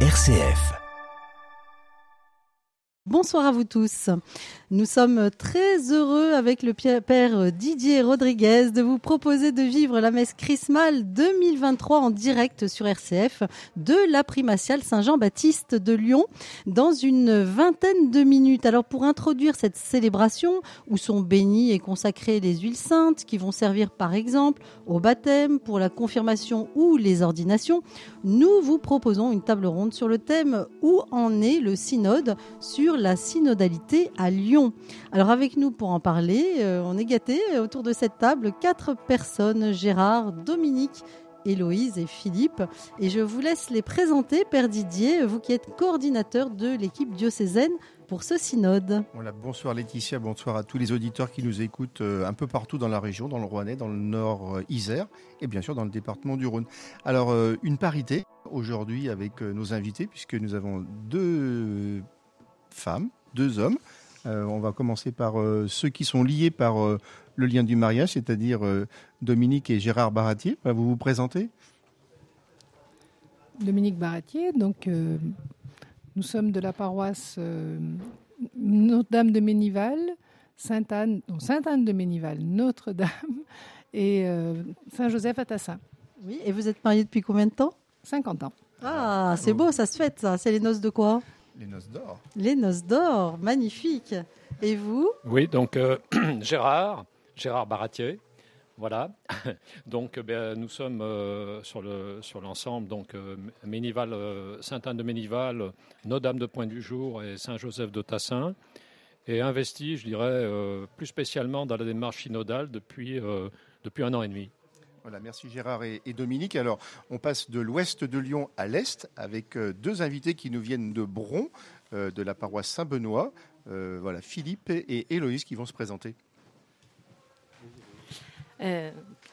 RCF. Bonsoir à vous tous. Nous sommes très heureux avec le père Didier Rodriguez de vous proposer de vivre la messe chrismale 2023 en direct sur RCF de la primatiale Saint-Jean-Baptiste de Lyon dans une vingtaine de minutes. Alors pour introduire cette célébration où sont bénies et consacrées les huiles saintes qui vont servir par exemple au baptême, pour la confirmation ou les ordinations, nous vous proposons une table ronde sur le thème où en est le synode? sur la synodalité à Lyon. Alors avec nous pour en parler, euh, on est gâtés autour de cette table, quatre personnes, Gérard, Dominique, Héloïse et Philippe. Et je vous laisse les présenter, Père Didier, vous qui êtes coordinateur de l'équipe diocésaine pour ce synode. Voilà, bonsoir Laetitia, bonsoir à tous les auditeurs qui nous écoutent euh, un peu partout dans la région, dans le Rouennais, dans le nord euh, Isère et bien sûr dans le département du Rhône. Alors une parité aujourd'hui avec nos invités puisque nous avons deux femmes, deux hommes. Euh, on va commencer par euh, ceux qui sont liés par euh, le lien du mariage, c'est-à-dire Dominique et Gérard Baratier. Vous vous présenter Dominique Baratier, donc nous sommes de la paroisse Notre-Dame de Ménival, Sainte-Anne, Sainte-Anne de Ménival, Notre-Dame et Saint-Joseph à Tassin. Oui, et vous êtes mariés depuis combien de temps? 50 ans. Ah, c'est beau, ça se fête ça. C'est les noces de quoi? Les noces d'or. Les noces d'or, magnifique. Et vous? Oui, donc euh, Gérard, Gérard Baratier. Voilà. Donc, ben, nous sommes euh, sur le sur l'ensemble. Donc, euh, Ménival, Sainte-Anne de Ménival, Notre-Dame de Pointe du Jour et Saint-Joseph de Tassin. Et investi, je dirais, plus spécialement dans la démarche synodale depuis depuis un an et demi. Voilà, merci Gérard et, Dominique. Alors, on passe de l'ouest de Lyon à l'est avec euh, deux invités qui nous viennent de Bron, euh, de la paroisse Saint-Benoît. Euh, voilà, Philippe et Héloïse qui vont se présenter.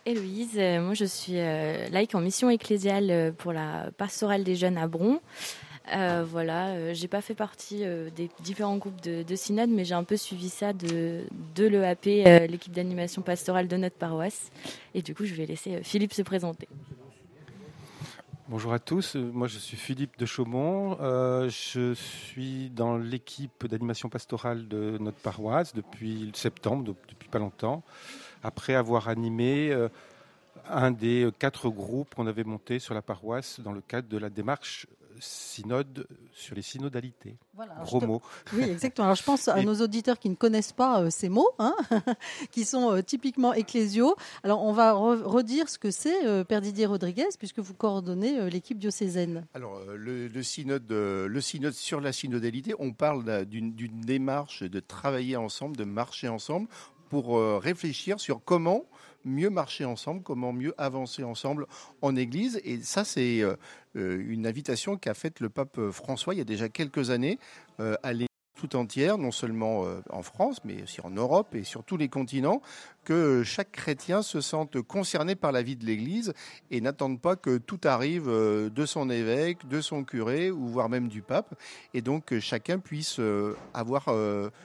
Héloïse, moi je suis laïque en mission ecclésiale pour la pastorale des jeunes à Bron. Euh, voilà, euh, j'ai pas fait partie euh, des différents groupes de, de synode, mais j'ai un peu suivi ça de, de l'EAP, l'équipe d'animation pastorale de notre paroisse. Et du coup, je vais laisser Philippe se présenter. Bonjour à tous, moi je suis Philippe de Chaumont, je suis dans l'équipe d'animation pastorale de notre paroisse depuis septembre, depuis pas longtemps, après avoir animé un des quatre groupes qu'on avait monté sur la paroisse dans le cadre de la démarche synode sur les synodalités. Voilà, Gros mots. Oui, exactement. Alors je pense à nos auditeurs qui ne connaissent pas euh, ces mots, hein, qui sont euh, typiquement ecclésiaux. Alors on va redire ce que c'est, euh, Père Didier Rodriguez, puisque vous coordonnez l'équipe diocésaine. Alors le, synode, le synode sur la synodalité, on parle d'une démarche de travailler ensemble, de marcher ensemble pour réfléchir sur comment mieux marcher ensemble, comment mieux avancer ensemble en Église. Et ça, c'est euh, euh, une invitation qu'a faite le pape François il y a déjà quelques années euh, à l'Église tout entière, non seulement en France, mais aussi en Europe et sur tous les continents, que chaque chrétien se sente concerné par la vie de l'Église et n'attende pas que tout arrive de son évêque, de son curé, ou voire même du pape, et donc que chacun puisse avoir,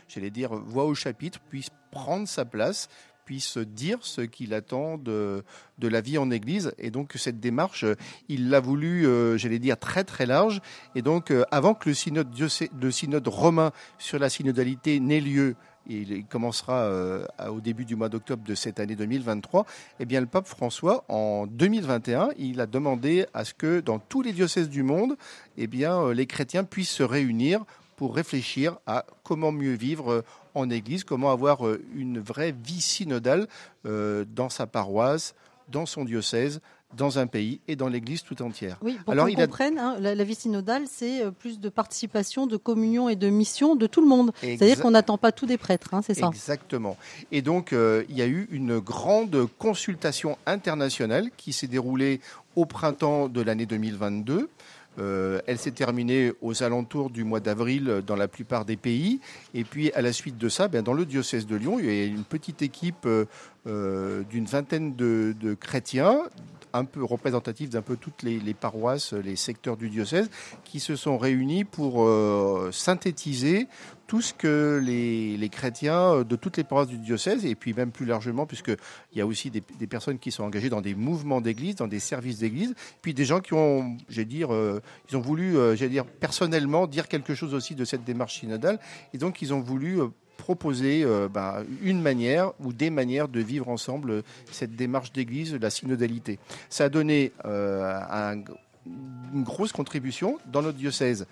j'allais dire, voix au chapitre, puisse prendre sa place, puisse dire ce qu'il attend de, de, la vie en Église. Et donc cette démarche, il l'a voulu, euh, j'allais dire, très très large. Et donc euh, avant que le synode, le synode romain sur la synodalité n'ait lieu, il commencera euh, au début du mois d'octobre de cette année 2023, eh bien le pape François, en 2021, il a demandé à ce que dans tous les diocèses du monde, eh bien les chrétiens puissent se réunir pour réfléchir à comment mieux vivre en Église, comment avoir euh, une vraie vie synodale euh, dans sa paroisse, dans son diocèse, dans un pays et dans l'Église tout entière. Oui, pour qu'on comprenne, hein, la, vie synodale, c'est euh, plus de participation, de communion et de mission de tout le monde. C'est-à-dire qu'on n'attend pas tous des prêtres, hein, c'est ça Exactement. Et donc, il y a eu une grande consultation internationale qui s'est déroulée au printemps de l'année 2022 euh, elle s'est terminée aux alentours du mois d'avril dans la plupart des pays. Et puis à la suite de ça, ben, dans le diocèse de Lyon, il y a une petite équipe euh, euh, d'une vingtaine de, chrétiens un peu représentatif d'un peu toutes les, paroisses, les secteurs du diocèse, qui se sont réunis pour euh, synthétiser tout ce que les, chrétiens de toutes les paroisses du diocèse, et puis même plus largement, puisqu'il y a aussi des, personnes qui sont engagées dans des mouvements d'église, dans des services d'église, puis des gens qui ont, j'ai dire, euh, ils ont voulu, euh, j'ai dire, personnellement dire quelque chose aussi de cette démarche synodale, et donc ils ont voulu proposer euh, bah, une manière ou des manières de vivre ensemble cette démarche d'église, la synodalité. Ça a donné euh, une grosse contribution dans notre diocèse,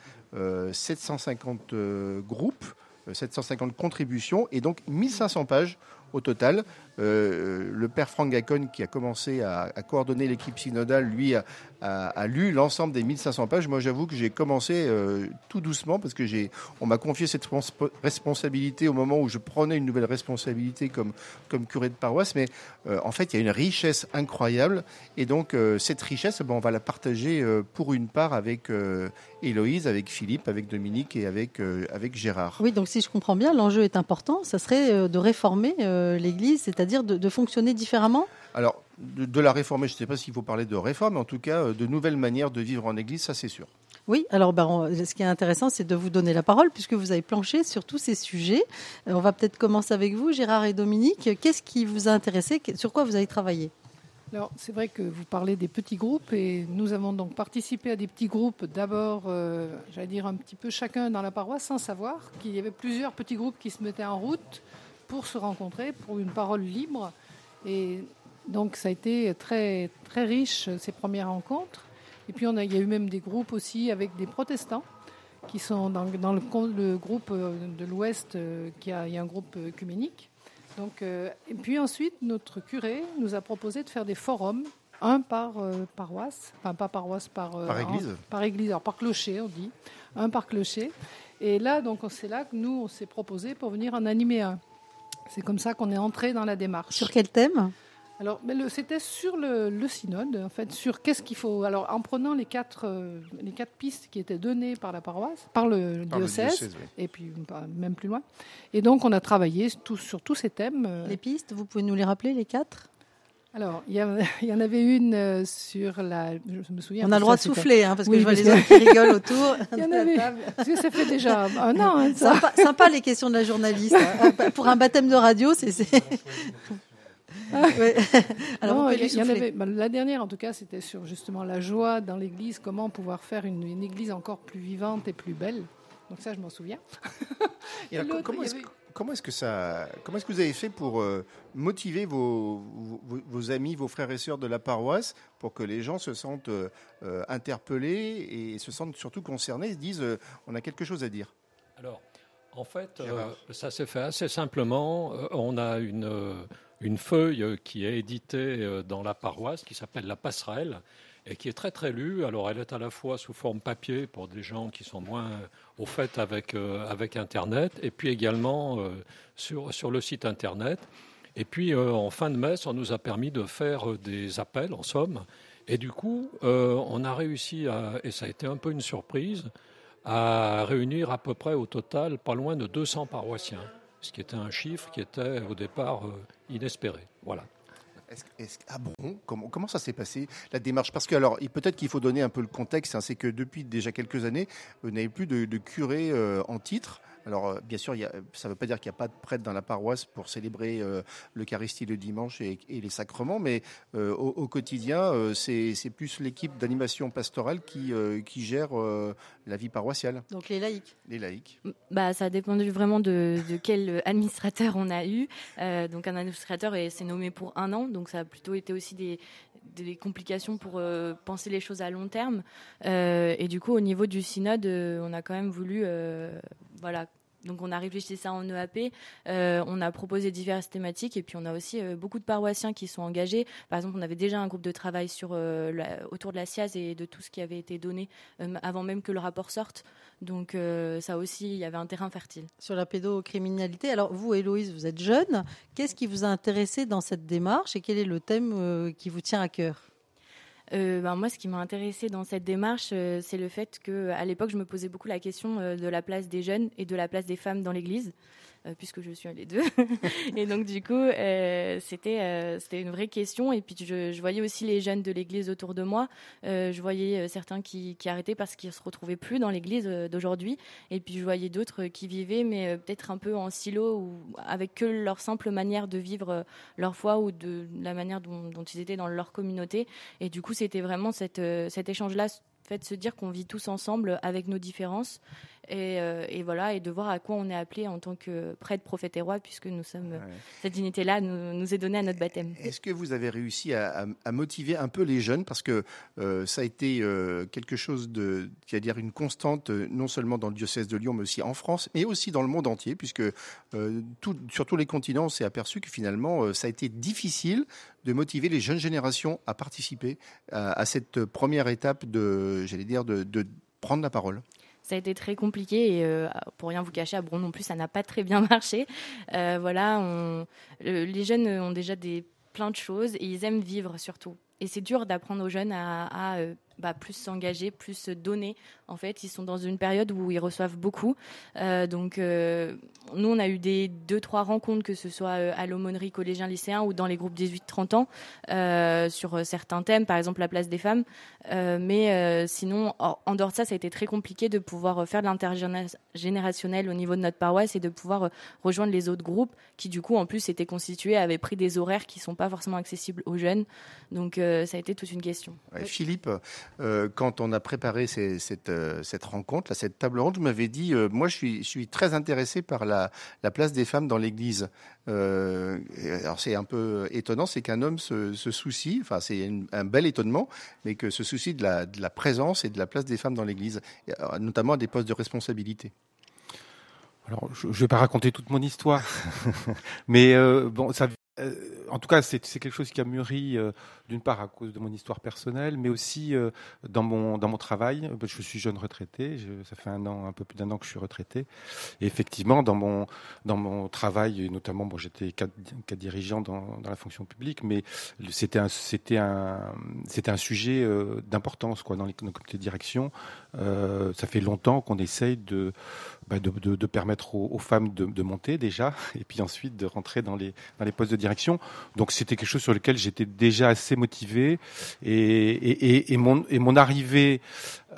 750 euh, groupes, 750 contributions et donc 1500 pages au total. Euh, le père Franck Gacon, qui a commencé à, coordonner l'équipe synodale, lui a, lu l'ensemble des 1500 pages. Moi, j'avoue que j'ai commencé euh, tout doucement parce que j'ai, on m'a confié cette responsabilité au moment où je prenais une nouvelle responsabilité comme, comme curé de paroisse. Mais euh, en fait, il y a une richesse incroyable. Et donc, cette richesse, ben, on va la partager pour une part avec Héloïse, avec Philippe, avec Dominique et avec, avec Gérard. Oui, donc si je comprends bien, l'enjeu est important. Ça serait de réformer l'Église, c'est-à-dire dire de, fonctionner différemment? Alors, de, la réformer, je ne sais pas s'il faut parler de réforme, mais en tout cas, euh, de nouvelles manières de vivre en Église, ça c'est sûr. Oui, alors ben, ce qui est intéressant, c'est de vous donner la parole, puisque vous avez planché sur tous ces sujets. Euh, on va peut-être commencer avec vous, Gérard et Dominique. Qu'est-ce qui vous a intéressé? Sur quoi vous avez travaillé? Alors, c'est vrai que vous parlez des petits groupes et nous avons donc participé à des petits groupes, d'abord, euh, j'allais dire un petit peu chacun dans la paroisse, sans savoir qu'il y avait plusieurs petits groupes qui se mettaient en route pour se rencontrer, pour une parole libre. Et donc ça a été très, très riche, ces premières rencontres. Et puis on a, il y a eu même des groupes aussi avec des protestants qui sont dans, dans le, le, groupe euh, de l'Ouest, euh, qui a, il y a un groupe œcuménique. Donc, euh, et puis ensuite, notre curé nous a proposé de faire des forums, un par paroisse, enfin pas paroisse, par, par église, par église, alors par clocher, on dit, un par clocher. Et là, donc, c'est là que nous, on s'est proposé pour venir en animer un. C'est comme ça qu'on est entré dans la démarche. Sur quel thème? Alors, c'était sur le, synode, en fait, sur qu'est-ce qu'il faut. Alors, en prenant les quatre, euh, les quatre pistes qui étaient données par la paroisse, par le diocèse, et puis même plus loin. Et donc, on a travaillé sur tous ces thèmes. Euh. Les pistes, vous pouvez nous les rappeler, les quatre? Alors, il y, en avait une euh, sur la. Je me souviens. On a le droit de souffler, hein, parce que je vois les autres qui rigolent autour. Il y en avait. Parce que ça fait déjà un an. Hein, sympa, les questions de la journaliste. Hein. Pour un baptême de radio, c'est. Alors, il y, en avait, bah, la dernière, en tout cas, c'était sur justement la joie dans l'Église, comment pouvoir faire une, une, Église encore plus vivante et plus belle. Donc ça, je m'en souviens. Et comment est-ce comment est-ce que ça, comment est-ce que vous avez fait pour euh, motiver vos, vos, amis, vos frères et sœurs de la paroisse, pour que les gens se sentent euh, euh, interpellés et se sentent surtout concernés, se disent, on a quelque chose à dire? Alors, en fait, ça s'est fait assez simplement. on a une une feuille qui est éditée dans la paroisse qui s'appelle la passerelle et qui est très très lue. Alors elle est à la fois sous forme papier pour des gens qui sont moins au fait avec, euh, avec Internet, et puis également euh, sur, sur le site Internet. Et puis euh, en fin de messe, on nous a permis de faire des appels, en somme. Et du coup, on a réussi, à, et ça a été un peu une surprise, à réunir à peu près au total pas loin de 200 paroissiens, ce qui était un chiffre qui était au départ inespéré. Voilà ah bon comment, comment ça s'est passé la démarche? Parce que alors peut-être qu'il faut donner un peu le contexte. Hein, c'est que depuis déjà quelques années, vous n'avez plus de, curé euh, en titre. Alors, euh, bien sûr, ça ne veut pas dire qu'il n'y a pas de prêtre dans la paroisse pour célébrer euh, l'Eucharistie le dimanche et, les sacrements, mais euh, au, quotidien, c'est plus l'équipe d'animation pastorale qui, qui gère la vie paroissiale. Donc les laïcs Les laïcs. Bah, ça a dépendu vraiment de, quel administrateur on a eu. donc un administrateur s'est nommé pour un an, donc ça a plutôt été aussi des, des complications pour penser les choses à long terme. et du coup, au niveau du synode, on a quand même voulu voilà, donc on a réfléchi ça en EAP, euh, on a proposé diverses thématiques et puis on a aussi euh, beaucoup de paroissiens qui sont engagés. Par exemple, on avait déjà un groupe de travail euh, autour de la SIAZ et de tout ce qui avait été donné avant même que le rapport sorte. Donc ça aussi, il y avait un terrain fertile. Sur la pédocriminalité, alors vous, Héloïse, vous êtes jeune. Qu'est-ce qui vous a intéressé dans cette démarche et quel est le thème qui vous tient à cœur? Euh, ben, moi, ce qui m'a intéressé dans cette démarche, euh, c'est le fait que, à l'époque, je me posais beaucoup la question euh, de la place des jeunes et de la place des femmes dans l'Église. Puisque je suis les deux. et donc du coup, c'était c'était une vraie question. Et puis je, voyais aussi les jeunes de l'Église autour de moi. je voyais certains qui, qui arrêtaient parce qu'ils se retrouvaient plus dans l'Église d'aujourd'hui. Et puis je voyais d'autres qui vivaient, mais peut-être un peu en silo ou avec que leur simple manière de vivre leur foi ou de la manière dont, ils étaient dans leur communauté. Et du coup, c'était vraiment cet échange-là fait, se dire qu'on vit tous ensemble avec nos différences euh, et, voilà, et de voir à quoi on est appelé en tant que prêtre, prophète et roi, puisque nous sommes cette dignité-là nous, nous, est donnée à notre baptême. Est-ce que vous avez réussi à, motiver un peu les jeunes? Parce que euh, ça a été euh, quelque chose de, qui à dire une constante, non seulement dans le diocèse de Lyon, mais aussi en France, mais aussi dans le monde entier, puisque tout, sur tous les continents, on s'est aperçu que finalement, ça a été difficile de motiver les jeunes générations à participer à, cette première étape de, j'allais dire, de prendre la parole ça a été très compliqué et euh, pour rien vous cacher, à Bron non plus, ça n'a pas très bien marché. Euh, voilà, on, les jeunes ont déjà des plein de choses et ils aiment vivre surtout. Et c'est dur d'apprendre aux jeunes à, euh, bah, plus s'engager, plus se donner. En fait, ils sont dans une période où ils reçoivent beaucoup. Euh, donc, euh, nous, on a eu des deux, trois rencontres, que ce soit euh, à l'aumônerie collégien lycéen ou dans les groupes 18-30 ans, sur certains thèmes, par exemple la place des femmes. Mais sinon, en dehors de ça, ça a été très compliqué de pouvoir faire de l'intergénérationnel au niveau de notre paroisse et de pouvoir rejoindre les autres groupes qui, du coup, en plus, étaient constitués, avaient pris des horaires qui sont pas forcément accessibles aux jeunes. Donc, ça a été toute une question. Philippe, quand on a préparé cette, euh, cette, rencontre, cette table ronde, je m'avais dit, euh, moi je suis, très intéressé par la, la place des femmes dans l'Église. alors c'est un peu étonnant, c'est qu'un homme se, se, soucie, enfin c'est un bel étonnement, mais que se soucie de la, de la présence et de la place des femmes dans l'Église, notamment à des postes de responsabilité. Alors, je ne vais pas raconter toute mon histoire, mais bon, ça euh, en tout cas, c'est quelque chose qui a mûri euh, d'une part à cause de mon histoire personnelle, mais aussi euh, dans mon dans mon travail. Je suis jeune retraité, ça fait un an, un peu plus d'un an que je suis retraité. Et effectivement, dans mon dans mon travail, notamment, bon, j'étais dirigeant dans, dans la fonction publique, mais c'était un c'était un c'était un sujet d'importance quoi dans les, dans comités de direction. ça fait longtemps qu'on essaye de bah, de, de, de, permettre aux, femmes de, de, monter déjà, et puis ensuite de rentrer dans les, dans les postes de direction. Donc c'était quelque chose sur lequel j'étais déjà assez motivé, et, et, et, mon, et mon arrivée,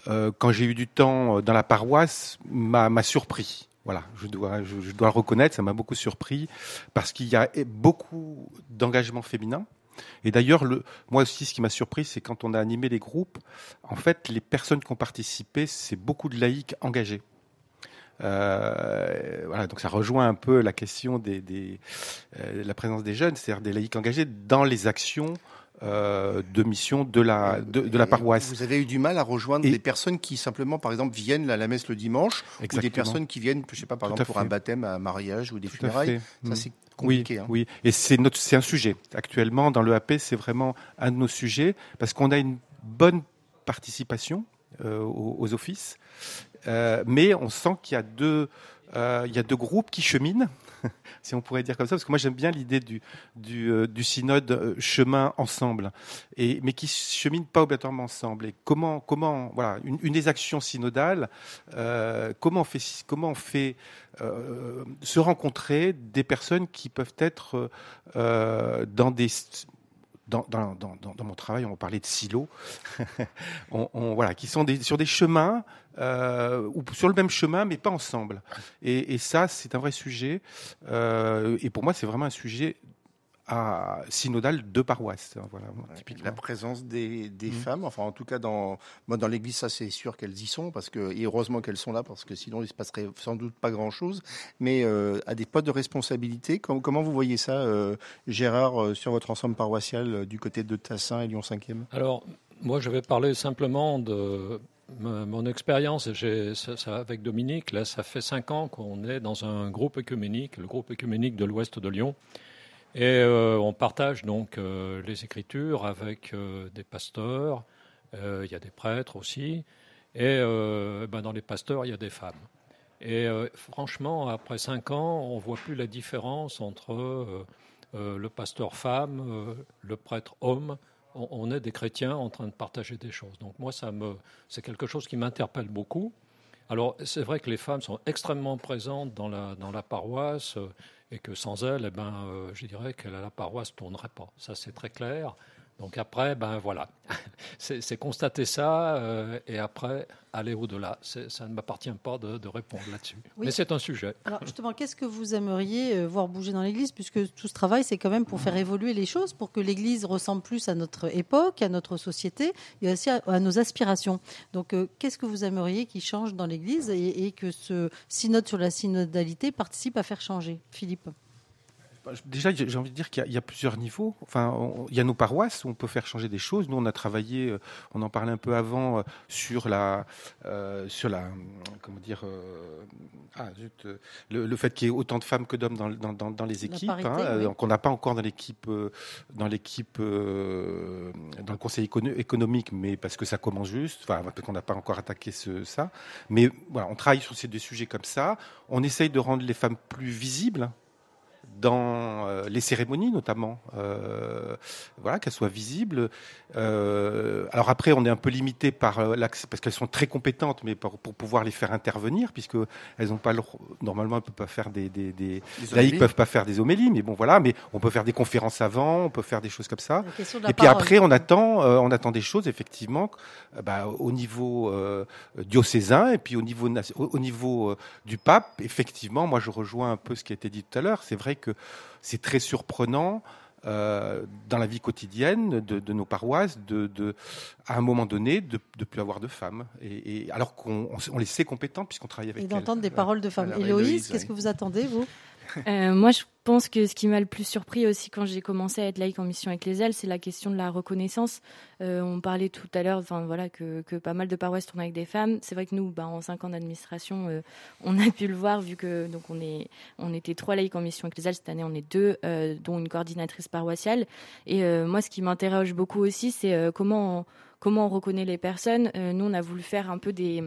euh, quand j'ai eu du temps dans la paroisse, m'a surpris. Voilà, je dois, je, je dois le reconnaître, ça m'a beaucoup surpris, parce qu'il y a beaucoup d'engagement féminin. Et d'ailleurs, le, moi aussi, ce qui m'a surpris, c'est quand on a animé les groupes, en fait, les personnes qui ont participé, c'est beaucoup de laïcs engagés. Euh, voilà, donc ça rejoint un peu la question des, des euh, la présence des jeunes, c'est-à-dire des laïcs engagés dans les actions euh, de mission de la de, la paroisse. Vous avez eu du mal à rejoindre des personnes qui simplement, par exemple, viennent à la messe le dimanche, ou des personnes qui viennent, je sais pas, par exemple, pour un baptême, un mariage ou des funérailles. Ça, mm. c'est compliqué. Oui, hein. oui. Et c'est notre, c'est un sujet. Actuellement, dans le AP, c'est vraiment un de nos sujets parce qu'on a une bonne participation euh, aux, aux, offices euh, mais on sent qu'il y a deux, euh, y a deux groupes qui cheminent, si on pourrait dire comme ça, parce que moi j'aime bien l'idée du, euh, synode chemin ensemble, et, mais qui cheminent pas obligatoirement ensemble. Et comment, comment, voilà, une, des actions synodales, comment on fait, comment on fait se rencontrer des personnes qui peuvent être dans des dans, mon travail, on parlait de silos, on, voilà, qui sont sur des chemins euh, ou sur le même chemin, mais pas ensemble. Et, et ça, c'est un vrai sujet. Euh, et pour moi, c'est vraiment un sujet à synodal de paroisse. Voilà, La présence des, des mmh. femmes, enfin en tout cas dans, dans l'Église, ça c'est sûr qu'elles y sont, parce que, et heureusement qu'elles sont là, parce que sinon il se passerait sans doute pas grand-chose. Mais euh, à des postes de responsabilité, comment, comment vous voyez ça, euh, Gérard, euh, sur votre ensemble paroissial euh, du côté de Tassin et Lyon 5e Alors, moi je vais parler simplement de mon expérience avec Dominique. Là, ça fait cinq ans qu'on est dans un groupe écuménique, le groupe écuménique de l'Ouest de Lyon. Et euh, on partage donc euh, les écritures avec euh, des pasteurs, il y a des prêtres aussi, et ben, dans les pasteurs, il y a des femmes. Et franchement, après cinq ans, on ne voit plus la différence entre le pasteur femme, le prêtre homme. On, on, est des chrétiens en train de partager des choses. Donc moi, c'est quelque chose qui m'interpelle beaucoup. Alors, c'est vrai que les femmes sont extrêmement présentes dans la, dans la paroisse euh, et que sans elles, eh ben, euh, je dirais que la paroisse ne tournerait pas. Ça, c'est très clair. Donc après, ben voilà, c'est constater ça euh, et après aller au-delà. Ça ne m'appartient pas de, répondre là-dessus. Mais c'est un sujet. Alors justement, qu'est-ce que vous aimeriez euh, voir bouger dans l'Église Puisque tout ce travail, c'est quand même pour faire évoluer les choses, pour que l'Église ressemble plus à notre époque, à notre société et aussi à, nos aspirations. Donc euh, qu'est-ce que vous aimeriez qui change dans l'Église et, et que ce synode sur la synodalité participe à faire changer Philippe? Déjà, j'ai envie de dire qu'il y, a plusieurs niveaux. Enfin, il y a nos paroisses où on peut faire changer des choses. Nous, on a travaillé, euh, on en parlait un peu avant, euh, sur la, euh, sur la, comment dire, ah, le, fait qu'il y ait autant de femmes que d'hommes dans, dans, dans, les équipes. Hein, donc, on n'a pas encore dans l'équipe, dans l'équipe, dans le conseil économique, mais parce que ça commence juste. Enfin, peut-être qu'on n'a pas encore attaqué ce, ça. Mais voilà, on travaille sur ces deux sujets comme ça. On essaye de rendre les femmes plus visibles dans euh, les cérémonies notamment, euh, voilà, qu'elles soient visibles. Euh, alors après, on est un peu limité par l'accès parce qu'elles sont très compétentes, mais pour, pour, pouvoir les faire intervenir, puisque elles n'ont pas le, normalement elles peuvent pas faire des, des, des laïcs peuvent pas faire des homélies, mais bon voilà, mais on peut faire des conférences avant, on peut faire des choses comme ça. Et puis après, on attend, on attend des choses effectivement, bah, au niveau diocésain et puis au niveau au niveau du pape. Effectivement, moi je rejoins un peu ce qui a été dit tout à l'heure. C'est vrai que c'est très surprenant euh, dans la vie quotidienne de, nos paroisses, de, à un moment donné, de ne plus avoir de femmes. Et, alors qu'on les sait compétentes puisqu'on travaille avec elles. Et d'entendre des paroles de femmes. Héloïse, qu'est-ce que vous attendez, vous? Euh, moi, je pense que ce qui m'a le plus surpris aussi quand j'ai commencé à être laïque en mission ecclésiale, c'est la question de la reconnaissance. Euh, on parlait tout à l'heure, enfin voilà, que, pas mal de paroisses tournent avec des femmes. C'est vrai que nous, bah, en cinq ans d'administration, euh, on a pu le voir vu que donc on est, on était trois laïcs en mission ecclésiale cette année, on est deux, dont une coordinatrice paroissiale. Et moi, ce qui m'interroge beaucoup aussi, c'est comment comment on reconnaît les personnes. nous, on a voulu faire un peu des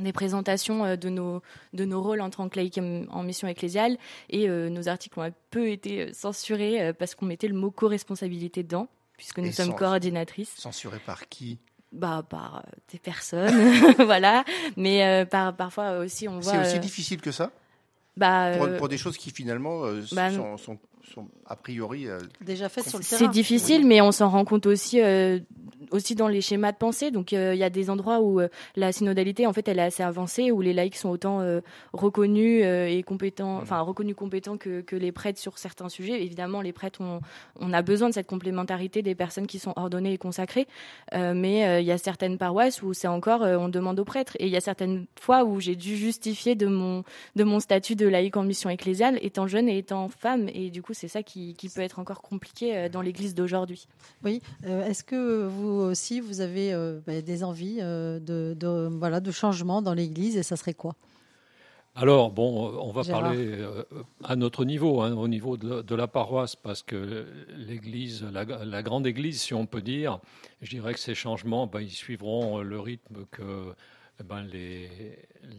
des présentations euh, de nos, de nos rôles en tant que laïcs en mission ecclésiale et euh, nos articles ont un peu été euh, censurés parce qu'on mettait le mot co-responsabilité dedans, puisque nous sommes coordinatrices. Censurés par qui? Bah, par des personnes, voilà. Mais par, parfois aussi, on voit. C'est aussi difficile que ça? bah, pour, des choses qui finalement bah, sont, sont, sont, a priori déjà faites sur le terrain. C'est difficile, mais on s'en rend compte aussi aussi dans les schémas de pensée. Donc euh, il y a des endroits où euh, la synodalité en fait elle est assez avancée, où les laïcs sont autant euh, reconnus et compétents, enfin reconnus compétents que, que, les prêtres sur certains sujets. Évidemment, les prêtres ont, on a besoin de cette complémentarité des personnes qui sont ordonnées et consacrées, mais il y a certaines paroisses où c'est encore on demande aux prêtres. Et il y a certaines fois où j'ai dû justifier de mon de mon statut de laïque en mission ecclésiale, étant jeune et étant femme. Et du coup, c'est ça qui, qui peut être encore compliqué dans l'Église d'aujourd'hui. Oui. Est-ce que vous aussi, vous avez euh, bah, des envies euh, de, voilà, de changement dans l'Église et ça serait quoi? Alors, bon, on va parler euh, à notre niveau, hein, au niveau de, la paroisse, parce que l'Église, la, grande Église, si on peut dire, je dirais que ces changements, ben, ils suivront le rythme que eh ben, les,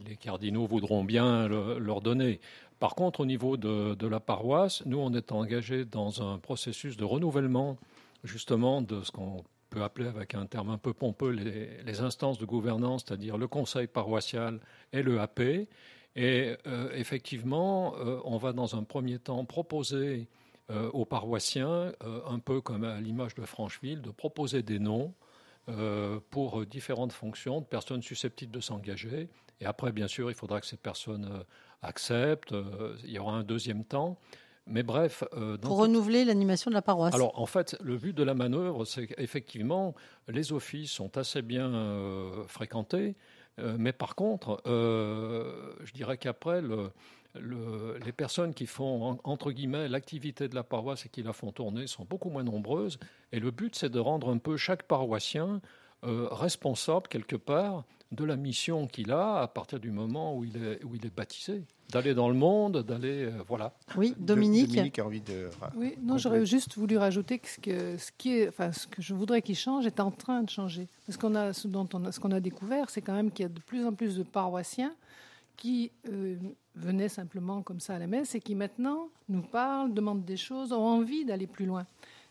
les, cardinaux voudront bien leur donner. Par contre, au niveau de, la paroisse, nous, on est engagés dans un processus de renouvellement, justement, de ce qu'on peut appeler avec un terme un peu pompeux les, instances de gouvernance, c'est-à-dire le conseil paroissial et le AP. Et euh, effectivement, euh, on va dans un premier temps proposer euh, aux paroissiens, un peu comme à l'image de Francheville, de proposer des noms pour différentes fonctions de personnes susceptibles de s'engager. Et après, bien sûr, il faudra que ces personnes acceptent. il y aura un deuxième temps. Mais bref. Euh, Pour renouveler l'animation de la paroisse. Alors, en fait, le but de la manœuvre, c'est qu'effectivement, les offices sont assez bien euh, fréquentés. Euh, mais par contre, je dirais qu'après, les personnes qui font, entre guillemets, l'activité de la paroisse et qui la font tourner sont beaucoup moins nombreuses. Et le but, c'est de rendre un peu chaque paroissien responsable, quelque part, de la mission qu'il a à partir du moment où il est, où il est baptisé d'aller dans le monde, d'aller euh, voilà. Oui, Dominique. Dominique a envie de. Oui, non, j'aurais juste voulu rajouter que ce que ce qui est, enfin, ce que je voudrais qu'il change est en train de changer. Parce qu'on a, ce dont on a, ce qu'on a découvert, c'est quand même qu'il y a de plus en plus de paroissiens qui euh, venaient simplement comme ça à la messe et qui maintenant nous parlent, demandent des choses, ont envie d'aller plus loin.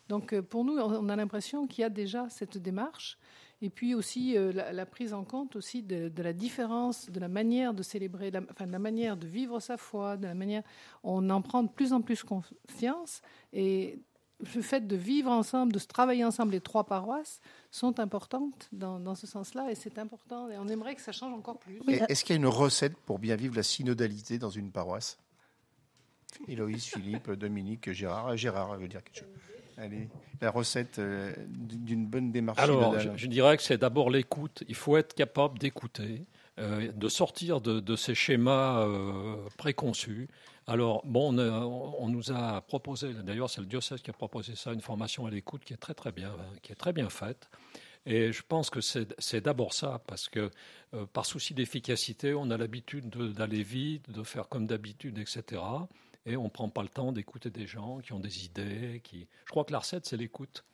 Donc euh, pour nous, on a l'impression qu'il y a déjà cette démarche et puis aussi euh, la, prise en compte aussi de, la différence, de la manière de célébrer, enfin de la manière de vivre sa foi, de la manière, on en prend de plus en plus confiance et le fait de vivre ensemble, de se travailler ensemble, les trois paroisses sont importantes dans, ce sens-là et c'est important et on aimerait que ça change encore plus. Est-ce qu'il y a une recette pour bien vivre la synodalité dans une paroisse? Héloïse, Philippe, Dominique, Gérard. Gérard veut dire quelque chose. Allez, la recette euh, d'une bonne démarche. Alors, je, dirais que c'est d'abord l'écoute. Il faut être capable d'écouter, euh, de sortir de, ces schémas euh, préconçus. Alors, bon, on, nous a proposé, d'ailleurs, c'est le diocèse qui a proposé ça, une formation à l'écoute qui est très très bien, qui est très bien faite. Et je pense que c'est d'abord ça, parce que par souci d'efficacité, on a l'habitude d'aller vite, de faire comme d'habitude, etc et on ne prend pas le temps d'écouter des gens qui ont des idées. Qui... Je crois que la recette, c'est l'écoute.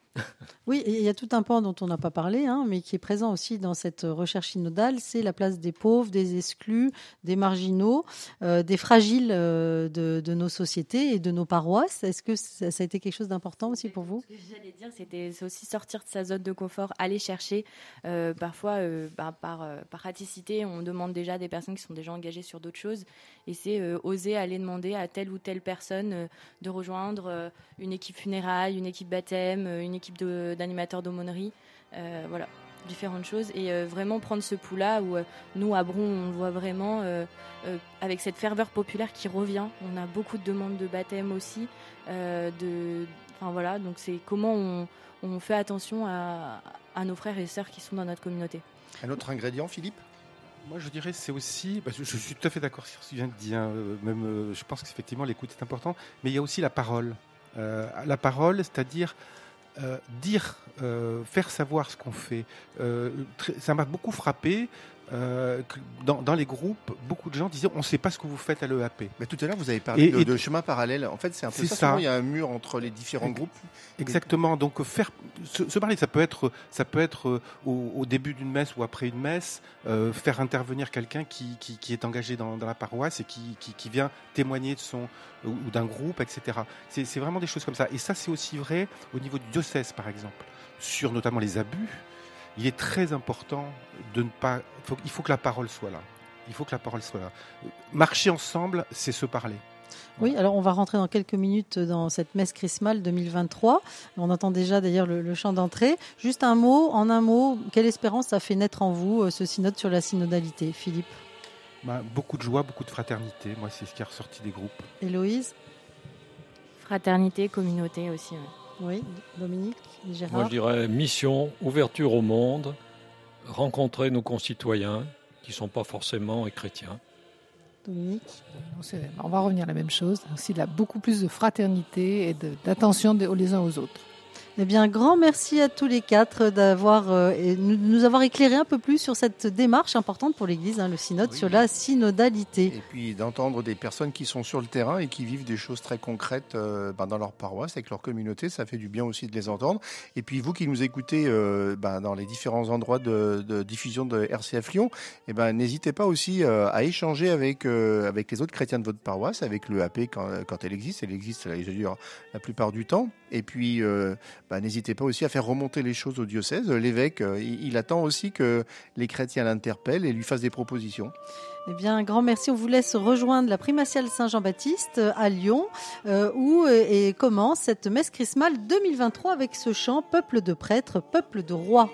Oui, il y a tout un pan dont on n'a pas parlé, hein, mais qui est présent aussi dans cette recherche synodale, c'est la place des pauvres, des exclus, des marginaux, euh, des fragiles euh, de, nos sociétés et de nos paroisses. Est-ce que ça, a été quelque chose d'important aussi pour vous? Ce que j'allais dire, c'était aussi sortir de sa zone de confort, aller chercher. Euh, parfois, bah, par, par praticité, on demande déjà des personnes qui sont déjà engagées sur d'autres choses, et c'est oser aller demander à telle ou telle personne de rejoindre une équipe funéraille, une équipe baptême, une équipe d'animateurs d'aumônerie. Euh, voilà, différentes choses. Et euh, vraiment prendre ce pouls-là où euh, nous, à Bron, on voit vraiment avec cette ferveur populaire qui revient. On a beaucoup de demandes de baptême aussi. de, enfin voilà, donc c'est comment on, on, fait attention à, à, nos frères et sœurs qui sont dans notre communauté. Un autre ingrédient, Philippe? Moi, je dirais c'est aussi, que je suis tout à fait d'accord sur ce que tu viens de dire, même je pense qu'effectivement l'écoute est importante, mais il y a aussi la parole. la parole, c'est-à-dire euh, dire, euh, faire savoir ce qu'on fait, euh, ça m'a beaucoup frappé. Dans, les groupes, beaucoup de gens disaient on ne sait pas ce que vous faites à l'EAP. Mais tout à l'heure, vous avez parlé de, chemin parallèle. En fait, c'est un peu ça. Il y a un mur entre les différents groupes. Exactement. Donc, faire se, parler, ça peut être, ça peut être au, début d'une messe ou après une messe, faire intervenir quelqu'un qui, qui, est engagé dans, la paroisse et qui, qui, vient témoigner de son ou d'un groupe, etc. C'est vraiment des choses comme ça. Et ça, c'est aussi vrai au niveau du diocèse, par exemple, sur notamment les abus. Il est très important de ne pas. Il faut, que la parole soit là. Il faut que la parole soit là. Marcher ensemble, c'est se parler. Oui, alors on va rentrer dans quelques minutes dans cette messe chrismale 2023. On entend déjà d'ailleurs le, chant d'entrée. Juste un mot, en un mot, quelle espérance a fait naître en vous euh, ce synode sur la synodalité, Philippe? Bah, beaucoup de joie, beaucoup de fraternité. Moi, c'est ce qui est ressorti des groupes. Héloïse? Fraternité, communauté aussi. Oui, Dominique, Gérard Moi, je dirais mission, ouverture au monde, rencontrer nos concitoyens qui ne sont pas forcément chrétiens. Dominique On va revenir à la même chose. Aussi, il a beaucoup plus de fraternité et d'attention les uns aux autres. Eh bien, grand merci à tous les quatre d'avoir euh, nous, avoir éclairé un peu plus sur cette démarche importante pour l'Église, hein, le synode sur la synodalité. Et puis d'entendre des personnes qui sont sur le terrain et qui vivent des choses très concrètes euh, ben, dans leur paroisse, avec leur communauté, ça fait du bien aussi de les entendre. Et puis vous qui nous écoutez euh, ben, dans les différents endroits de, diffusion de RCF Lyon, eh ben, n'hésitez pas aussi à échanger avec, avec les autres chrétiens de votre paroisse, avec l'EAP quand, quand elle existe. Elle existe, je dire, la plupart du temps. Et puis, bah, n'hésitez pas aussi à faire remonter les choses au diocèse. L'évêque, euh, il, attend aussi que les chrétiens l'interpellent et lui fassent des propositions. Eh bien, un grand merci. On vous laisse rejoindre la primatiale Saint-Jean-Baptiste euh, à Lyon, euh, où et commence cette messe chrismale 2023 avec ce chant Peuple de prêtres, peuple de rois.